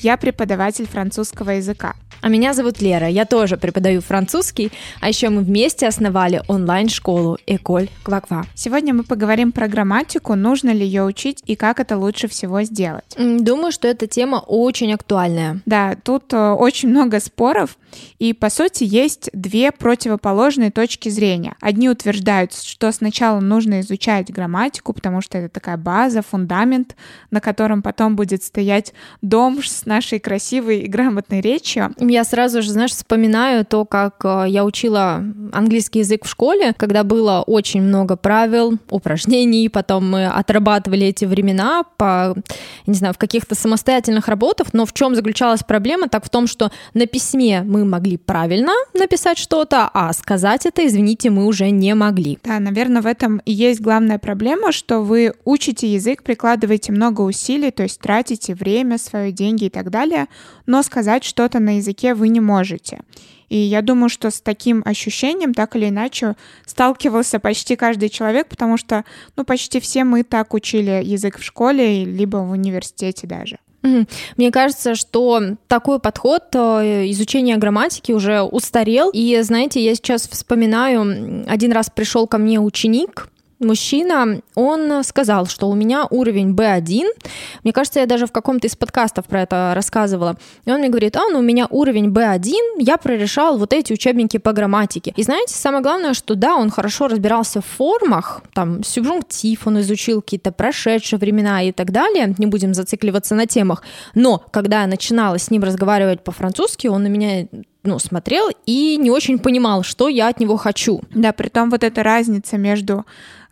я преподаватель французского языка. А меня зовут Лера, я тоже преподаю французский, а еще мы вместе основали онлайн-школу Эколь Кваква. Сегодня мы поговорим про грамматику, нужно ли ее учить и как это лучше всего сделать. Думаю, что эта тема очень актуальная. Да, тут э, очень много споров, и по сути есть две противоположные точки зрения. Одни утверждают, что сначала нужно изучать грамматику, потому что это такая база, фундамент, на котором потом будет стоять дом с нашей красивой и грамотной речью. Я сразу же, знаешь, вспоминаю то, как э, я учила английский язык в школе, когда было очень много правил, упражнений, потом мы отрабатывали эти времена по, не знаю, в каких-то самостоятельных работах, но в чем заключалась проблема? Так в том, что на письме мы могли правильно написать что-то, а сказать это, извините, мы уже не могли. Да, наверное, в этом и есть главная проблема, что вы учите язык, прикладываете много усилий, то есть тратите время, свои деньги и так далее, но сказать что-то на языке вы не можете. И я думаю, что с таким ощущением так или иначе сталкивался почти каждый человек, потому что, ну, почти все мы так учили язык в школе, либо в университете даже. Мне кажется, что такой подход э, изучения грамматики уже устарел. И, знаете, я сейчас вспоминаю, один раз пришел ко мне ученик, мужчина, он сказал, что у меня уровень B1. Мне кажется, я даже в каком-то из подкастов про это рассказывала. И он мне говорит, а, ну у меня уровень B1, я прорешал вот эти учебники по грамматике. И знаете, самое главное, что да, он хорошо разбирался в формах, там, сюбжунктив он изучил, какие-то прошедшие времена и так далее, не будем зацикливаться на темах. Но когда я начинала с ним разговаривать по-французски, он на меня ну, смотрел и не очень понимал, что я от него хочу. Да, при том вот эта разница между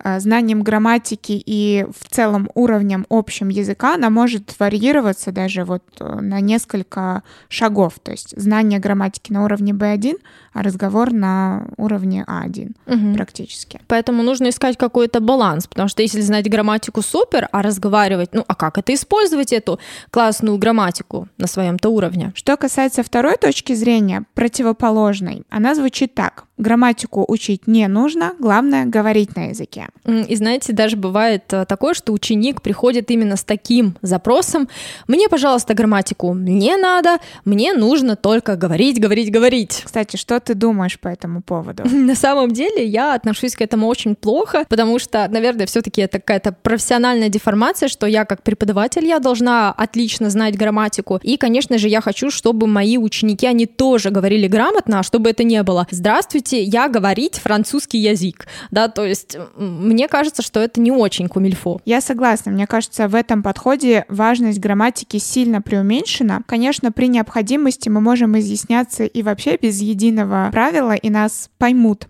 Э, знанием грамматики и в целом уровнем общим языка, она может варьироваться даже вот э, на несколько шагов. То есть знание грамматики на уровне B1, а разговор на уровне А1 угу. практически. Поэтому нужно искать какой-то баланс, потому что если знать грамматику супер, а разговаривать, ну а как это использовать эту классную грамматику на своем-то уровне? Что касается второй точки зрения, противоположной, она звучит так. Грамматику учить не нужно, главное говорить на языке. И знаете, даже бывает э, такое, что ученик приходит именно с таким запросом. Мне, пожалуйста, грамматику не надо, мне нужно только говорить, говорить, говорить. Кстати, что ты думаешь по этому поводу? На самом деле я отношусь к этому очень плохо, потому что, наверное, все-таки это какая-то профессиональная деформация, что я как преподаватель, я должна отлично знать грамматику. И, конечно же, я хочу, чтобы мои ученики, они тоже говорили грамотно, а чтобы это не было. Здравствуйте, я говорить французский язык, да, то есть мне кажется, что это не очень кумильфо. Я согласна, мне кажется, в этом подходе важность грамматики сильно преуменьшена. Конечно, при необходимости мы можем изъясняться и вообще без единого правила, и нас поймут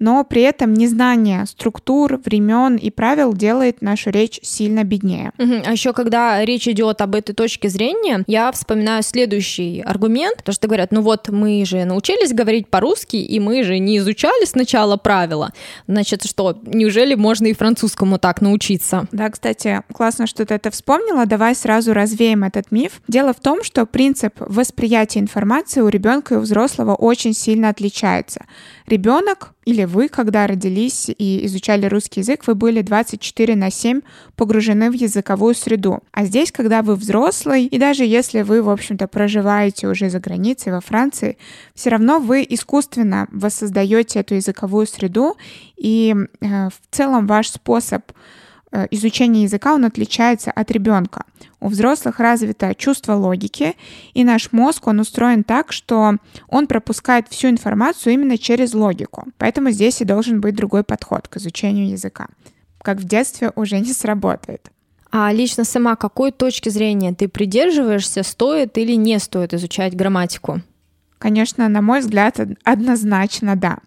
но при этом незнание структур, времен и правил делает нашу речь сильно беднее. Угу. А еще когда речь идет об этой точке зрения, я вспоминаю следующий аргумент, потому что говорят, ну вот мы же научились говорить по-русски, и мы же не изучали сначала правила. Значит, что, неужели можно и французскому так научиться? Да, кстати, классно, что ты это вспомнила. Давай сразу развеем этот миф. Дело в том, что принцип восприятия информации у ребенка и у взрослого очень сильно отличается. Ребенок или вы, когда родились и изучали русский язык, вы были 24 на 7 погружены в языковую среду. А здесь, когда вы взрослый, и даже если вы, в общем-то, проживаете уже за границей, во Франции, все равно вы искусственно воссоздаете эту языковую среду, и э, в целом ваш способ Э, изучения языка, он отличается от ребенка. У взрослых развито чувство логики, и наш мозг, он устроен так, что он пропускает всю информацию именно через логику. Поэтому здесь и должен быть другой подход к изучению языка. Как в детстве уже не сработает. А лично сама какой точки зрения ты придерживаешься, стоит или не стоит изучать грамматику? Конечно, на мой взгляд, однозначно да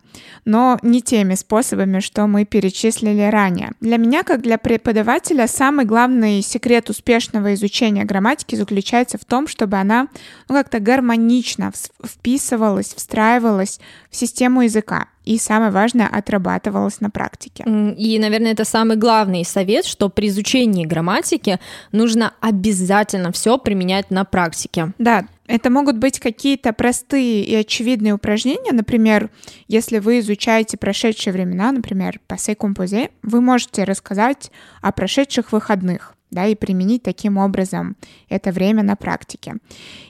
но не теми способами, что мы перечислили ранее. Для меня, как для преподавателя, самый главный секрет успешного изучения грамматики заключается в том, чтобы она ну, как-то гармонично вписывалась, встраивалась в систему языка и самое важное, отрабатывалась на практике. И, наверное, это самый главный совет, что при изучении грамматики нужно обязательно все применять на практике. Да, это могут быть какие-то простые и очевидные упражнения. Например, если вы изучаете прошедшие времена, например, passé composé, вы можете рассказать о прошедших выходных да, и применить таким образом это время на практике.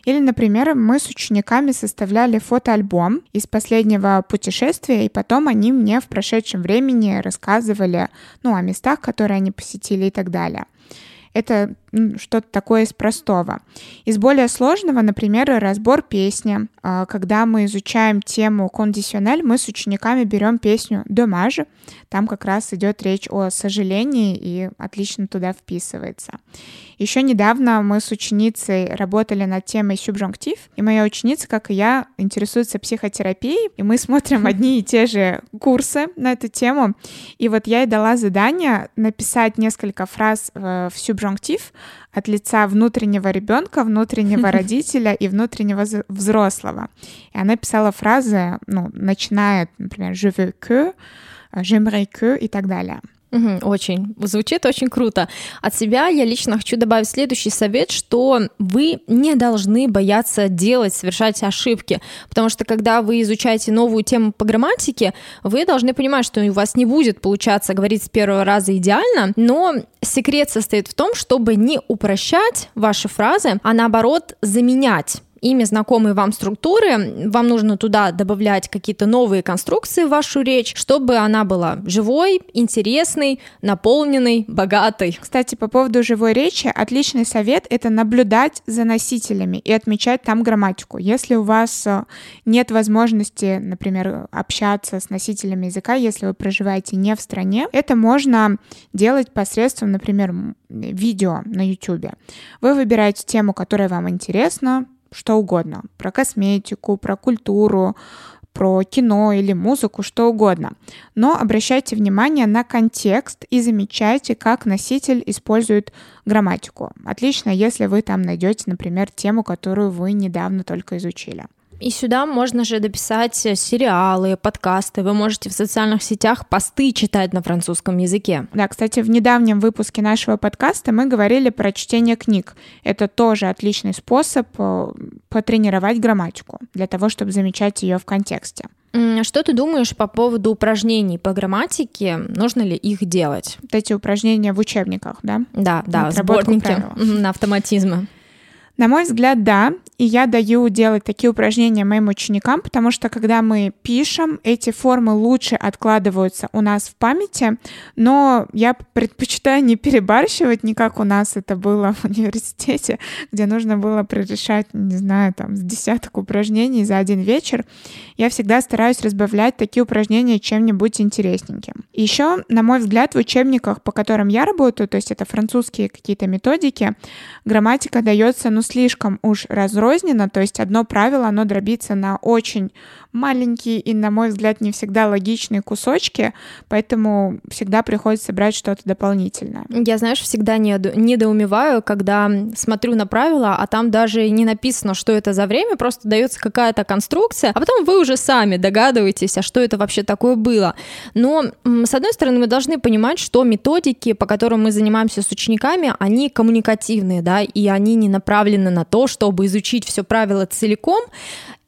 Или, например, мы с учениками составляли фотоальбом из последнего путешествия, и потом они мне в прошедшем времени рассказывали ну, о местах, которые они посетили и так далее. Это что-то такое из простого. Из более сложного, например, разбор песни. А, когда мы изучаем тему кондиционель, мы с учениками берем песню «Домаж». Там как раз идет речь о сожалении и отлично туда вписывается. Еще недавно мы с ученицей работали над темой субжунктив, и моя ученица, как и я, интересуется психотерапией, и мы смотрим одни и те же курсы на эту тему. И вот я ей дала задание написать несколько фраз в субжунктив от лица внутреннего ребенка, внутреннего родителя и внутреннего взрослого. И она писала фразы, ну, начиная, например, «je veux que», «j'aimerais que» и так далее. Очень. Звучит очень круто. От себя я лично хочу добавить следующий совет, что вы не должны бояться делать, совершать ошибки, потому что когда вы изучаете новую тему по грамматике, вы должны понимать, что у вас не будет получаться говорить с первого раза идеально, но секрет состоит в том, чтобы не упрощать ваши фразы, а наоборот заменять ими знакомые вам структуры, вам нужно туда добавлять какие-то новые конструкции в вашу речь, чтобы она была живой, интересной, наполненной, богатой. Кстати, по поводу живой речи, отличный совет — это наблюдать за носителями и отмечать там грамматику. Если у вас э, нет возможности, например, общаться с носителями языка, если вы проживаете не в стране, это можно делать посредством, например, видео на YouTube. Вы выбираете тему, которая вам интересна, что угодно, про косметику, про культуру, про кино или музыку, что угодно. Но обращайте внимание на контекст и замечайте, как носитель использует грамматику. Отлично, если вы там найдете, например, тему, которую вы недавно только изучили. И сюда можно же дописать сериалы, подкасты. Вы можете в социальных сетях посты читать на французском языке. Да, кстати, в недавнем выпуске нашего подкаста мы говорили про чтение книг. Это тоже отличный способ э, потренировать грамматику для того, чтобы замечать ее в контексте. Что ты думаешь по поводу упражнений по грамматике? Нужно ли их делать? Вот эти упражнения в учебниках, да? Да, да, сборники на автоматизмы. На мой взгляд, да. И я даю делать такие упражнения моим ученикам, потому что когда мы пишем, эти формы лучше откладываются у нас в памяти, но я предпочитаю не перебарщивать, не как у нас это было в университете, где нужно было прорешать, не знаю, там, с десяток упражнений за один вечер. Я всегда стараюсь разбавлять такие упражнения чем-нибудь интересненьким. Еще, на мой взгляд, в учебниках, по которым я работаю, то есть это французские какие-то методики, грамматика дается, ну, слишком уж разрозненно, то есть одно правило, оно дробится на очень маленькие и, на мой взгляд, не всегда логичные кусочки, поэтому всегда приходится брать что-то дополнительное. Я, знаешь, всегда недоумеваю, когда смотрю на правила, а там даже не написано, что это за время, просто дается какая-то конструкция, а потом вы уже сами догадываетесь, а что это вообще такое было. Но, с одной стороны, мы должны понимать, что методики, по которым мы занимаемся с учениками, они коммуникативные, да, и они не направлены на то, чтобы изучить все правила целиком,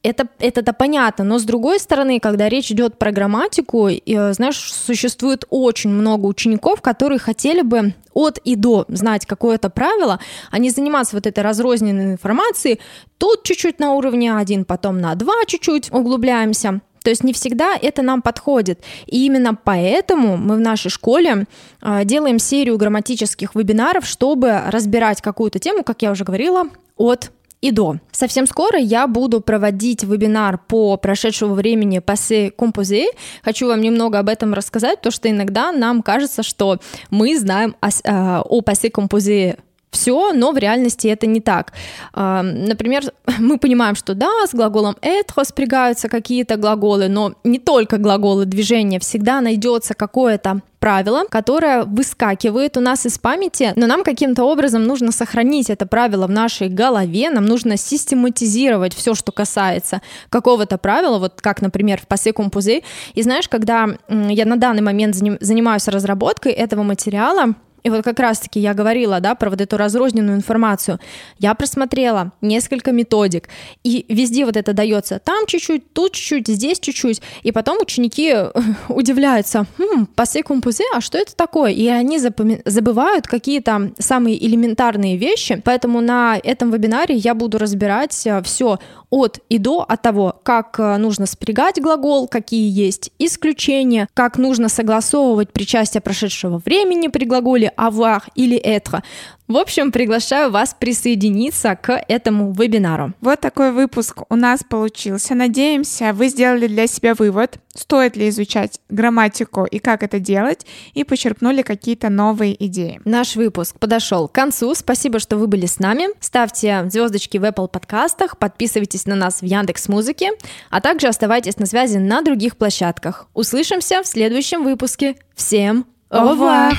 это, это-то понятно, но с другой стороны, когда речь идет про грамматику, и, знаешь, существует очень много учеников, которые хотели бы от и до знать какое-то правило, а не заниматься вот этой разрозненной информацией, тут чуть-чуть на уровне один, потом на два чуть-чуть углубляемся. То есть не всегда это нам подходит. И именно поэтому мы в нашей школе э, делаем серию грамматических вебинаров, чтобы разбирать какую-то тему, как я уже говорила, от и до. Совсем скоро я буду проводить вебинар по прошедшему времени passé composé. Хочу вам немного об этом рассказать, потому что иногда нам кажется, что мы знаем о, э, о passé composé все, но в реальности это не так. А, например, мы понимаем, что да, с глаголом être спрягаются какие-то глаголы, но не только глаголы движения, всегда найдется какое-то правило, которое выскакивает у нас из памяти, но нам каким-то образом нужно сохранить это правило в нашей голове, нам нужно систематизировать все, что касается какого-то правила, вот как, например, в пассе компузе. И знаешь, когда я на данный момент занимаюсь разработкой этого материала, и вот как раз-таки я говорила, да, про вот эту разрозненную информацию. Я просмотрела несколько методик, и везде вот это дается. Там чуть-чуть, тут чуть-чуть, здесь чуть-чуть. И потом ученики удивляются, хм, пассе компузе, а что это такое? И они запоми- забывают какие-то самые элементарные вещи. Поэтому на этом вебинаре я буду разбирать э, все от и до, от того, как э, нужно спрягать глагол, какие есть исключения, как нужно согласовывать причастие прошедшего времени при глаголе avoir или être. В общем, приглашаю вас присоединиться к этому вебинару. Вот такой выпуск у нас получился. Надеемся, вы сделали для себя вывод, стоит ли изучать грамматику и как это делать, и почерпнули какие-то новые идеи. Наш выпуск подошел к концу. Спасибо, что вы были с нами. Ставьте звездочки в Apple подкастах, подписывайтесь на нас в Яндекс Музыке, а также оставайтесь на связи на других площадках. Услышимся в следующем выпуске. Всем au revoir!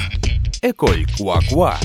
Ecoi Cuacuá.